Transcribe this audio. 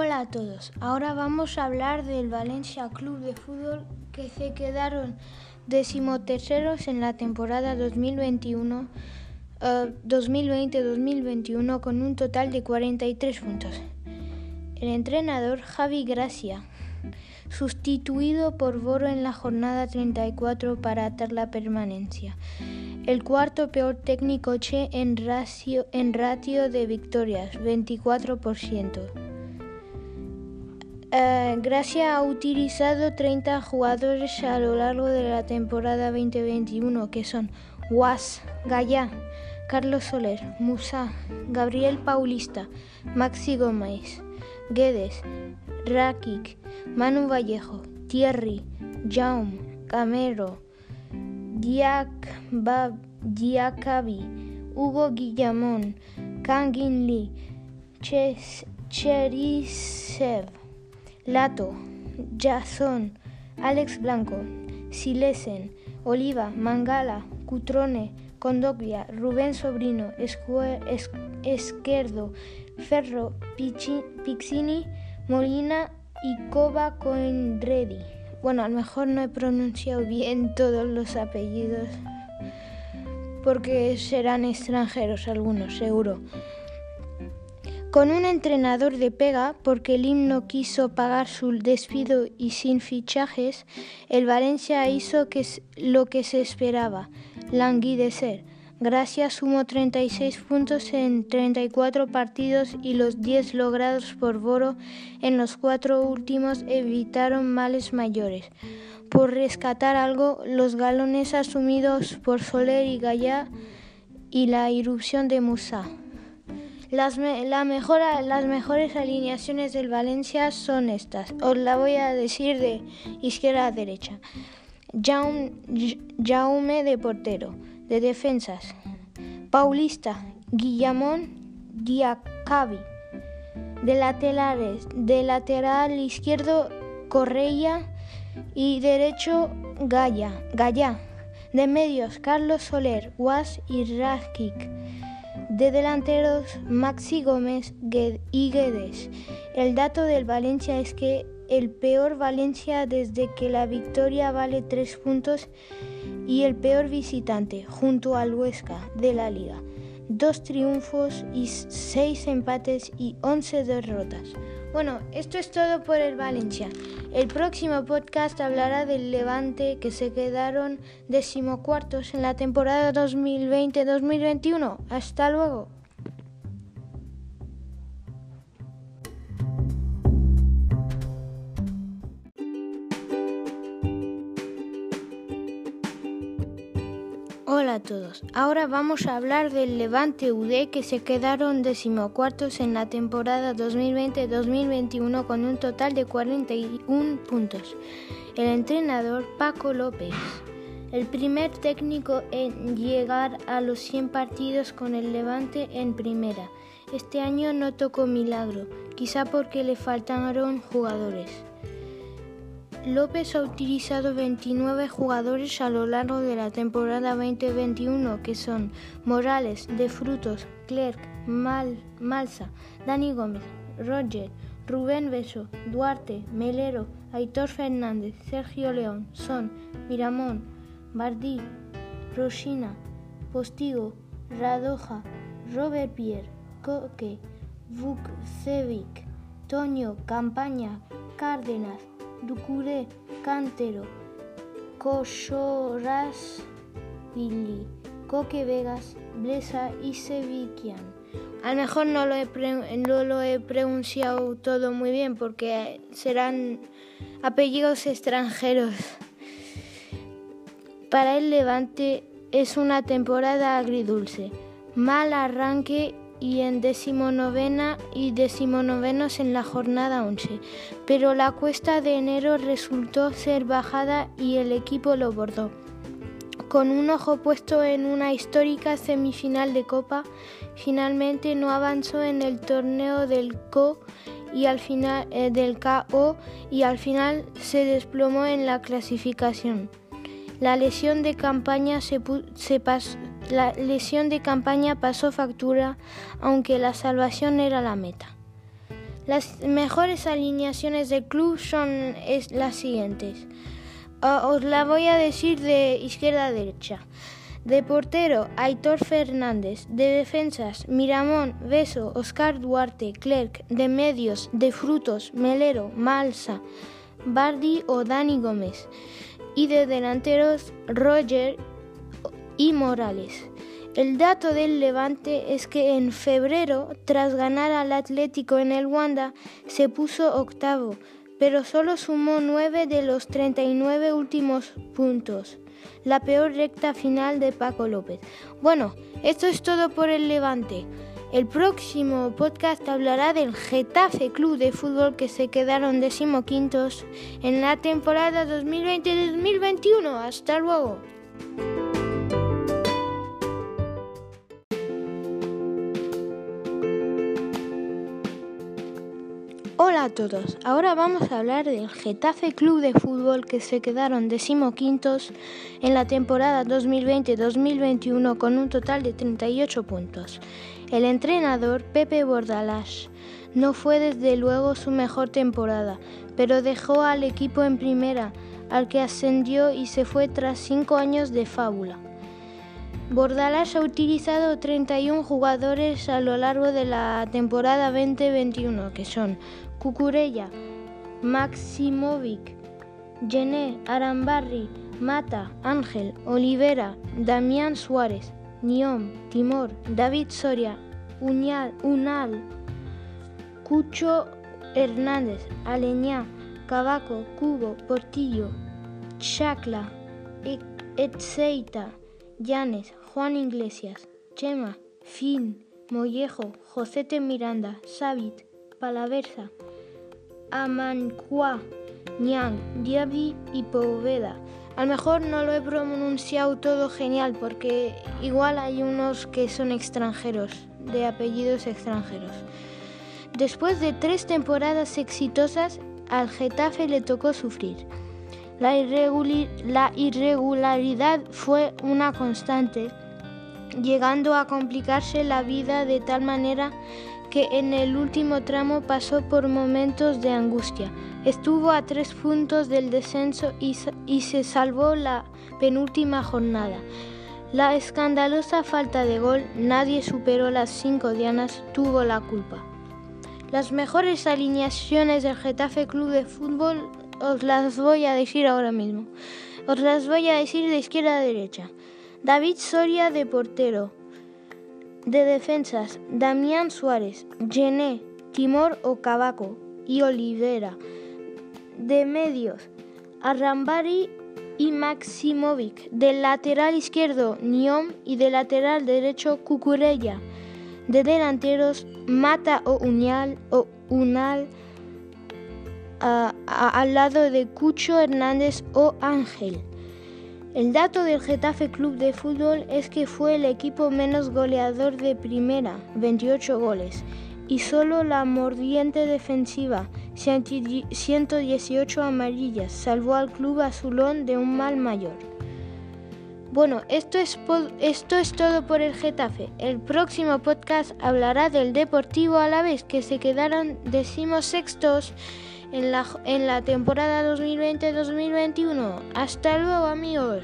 Hola a todos, ahora vamos a hablar del Valencia Club de Fútbol que se quedaron decimoterceros en la temporada 2021, 2020-2021 eh, con un total de 43 puntos. El entrenador Javi Gracia, sustituido por Boro en la jornada 34 para atar la permanencia. El cuarto peor técnico Che en en ratio de victorias, 24%. Eh, Gracia ha utilizado 30 jugadores a lo largo de la temporada 2021, que son Was, Gaya, Carlos Soler, Musa, Gabriel Paulista, Maxi Gómez, Guedes, Rakic, Manu Vallejo, Thierry, Jaume, Camero, Diakabi, Hugo Guillamón, Kangin Lee, Cherisev, Lato, Jason, Alex Blanco, Silesen, Oliva, Mangala, Cutrone, Condoglia, Rubén Sobrino, Esquerdo, Ferro, Pixini, Molina y Cova Coenredi. Bueno, a lo mejor no he pronunciado bien todos los apellidos porque serán extranjeros algunos, seguro. Con un entrenador de pega, porque el himno quiso pagar su despido y sin fichajes, el Valencia hizo lo que se esperaba, languidecer. Gracias sumó 36 puntos en 34 partidos y los 10 logrados por Boro en los cuatro últimos evitaron males mayores. Por rescatar algo, los galones asumidos por Soler y Gaya y la irrupción de Musa. Las, la las mejores alineaciones del Valencia son estas. Os la voy a decir de izquierda a derecha. Jaume de portero de defensas. Paulista, Guillamón, Diacabi. De laterales, de lateral izquierdo, Correia y derecho, Gaya, Gaya. De medios, Carlos Soler, Was y Rakic. De delanteros, Maxi Gómez y Guedes. El dato del Valencia es que el peor Valencia desde que la victoria vale tres puntos y el peor visitante junto al Huesca de la liga. Dos triunfos y seis empates y once derrotas. Bueno, esto es todo por el Valencia. El próximo podcast hablará del Levante que se quedaron decimocuartos en la temporada 2020-2021. Hasta luego. Hola a todos, ahora vamos a hablar del Levante UD que se quedaron decimocuartos en la temporada 2020-2021 con un total de 41 puntos. El entrenador Paco López, el primer técnico en llegar a los 100 partidos con el Levante en primera. Este año no tocó milagro, quizá porque le faltaron jugadores. López ha utilizado 29 jugadores a lo largo de la temporada 2021 que son Morales, De Frutos, Clerc, Mal, Malsa, Dani Gómez, Roger, Rubén Beso, Duarte, Melero, Aitor Fernández, Sergio León, Son, Miramón, Bardí, Rosina, Postigo, Radoja, Robert Pierre, Coque, Vukcevic, Toño, Campaña, Cárdenas, Ducuré, Cántero, Cochoras, Billy, Coque Vegas, Blesa y Seviquian. A lo mejor no lo, he no lo he pronunciado todo muy bien porque serán apellidos extranjeros. Para el Levante es una temporada agridulce. Mal arranque y en decimonovena y decimonovenos en la jornada 11, pero la cuesta de enero resultó ser bajada y el equipo lo bordó. Con un ojo puesto en una histórica semifinal de Copa, finalmente no avanzó en el torneo del CO y al final eh, del KO y al final se desplomó en la clasificación. La lesión de campaña se, se, la lesión de campaña pasó factura, aunque la salvación era la meta. Las mejores alineaciones del club son las siguientes. Ah, os la voy a decir de izquierda a derecha. De portero, Aitor Fernández. De defensas, Miramón, Beso, Oscar Duarte, Clerc. De medios, De Frutos, Melero, Malsa, Bardi o Dani Gómez. Y de delanteros, Roger y Morales. El dato del Levante es que en febrero, tras ganar al Atlético en el Wanda, se puso octavo, pero solo sumó nueve de los 39 últimos puntos. La peor recta final de Paco López. Bueno, esto es todo por el Levante. El próximo podcast hablará del Getafe Club de Fútbol que se quedaron decimoquintos en la temporada 2020-2021. Hasta luego. Todos, ahora vamos a hablar del Getafe Club de Fútbol que se quedaron decimoquintos en la temporada 2020-2021 con un total de 38 puntos. El entrenador Pepe Bordalás no fue desde luego su mejor temporada, pero dejó al equipo en primera, al que ascendió y se fue tras cinco años de fábula. Bordalás ha utilizado 31 jugadores a lo largo de la temporada 2021, que son Cucurella, Maximovic, Gené, Arambarri, Mata, Ángel, Olivera, Damián Suárez, Niom, Timor, David Soria, Uñal, Unal, Cucho Hernández, Aleñá, Cabaco, Cubo, Portillo, Chacla, Etseita, Llanes, Juan Iglesias, Chema, Fin, Mollejo, Josete Miranda, Sabit, Palaversa, Amancua, Ñang, Diaby y Poveda. A lo mejor no lo he pronunciado todo genial porque igual hay unos que son extranjeros, de apellidos extranjeros. Después de tres temporadas exitosas, al Getafe le tocó sufrir. La, la irregularidad fue una constante, llegando a complicarse la vida de tal manera que en el último tramo pasó por momentos de angustia. Estuvo a tres puntos del descenso y, se salvó la penúltima jornada. La escandalosa falta de gol, nadie superó las cinco dianas, tuvo la culpa. Las mejores alineaciones del Getafe Club de Fútbol os las voy a decir ahora mismo. Os las voy a decir de izquierda a derecha. David Soria de portero, de defensas, Damián Suárez, Gené, Timor Ocabaco y Olivera. De medios, Arrambari y Maximovic. Del lateral izquierdo, Niom y del lateral derecho, Cucurella. De delanteros, Mata o o Unal al lado de Cucho Hernández o Ángel. El dato del Getafe Club de Fútbol es que fue el equipo menos goleador de primera, 28 goles, y solo la mordiente defensiva, 118 amarillas, salvó al club azulón de un mal mayor. Bueno, esto es, todo por el Getafe. El próximo podcast hablará del Deportivo a la vez que se quedaron decimosextos en la, en la temporada 2020-2021. Hasta luego amigos.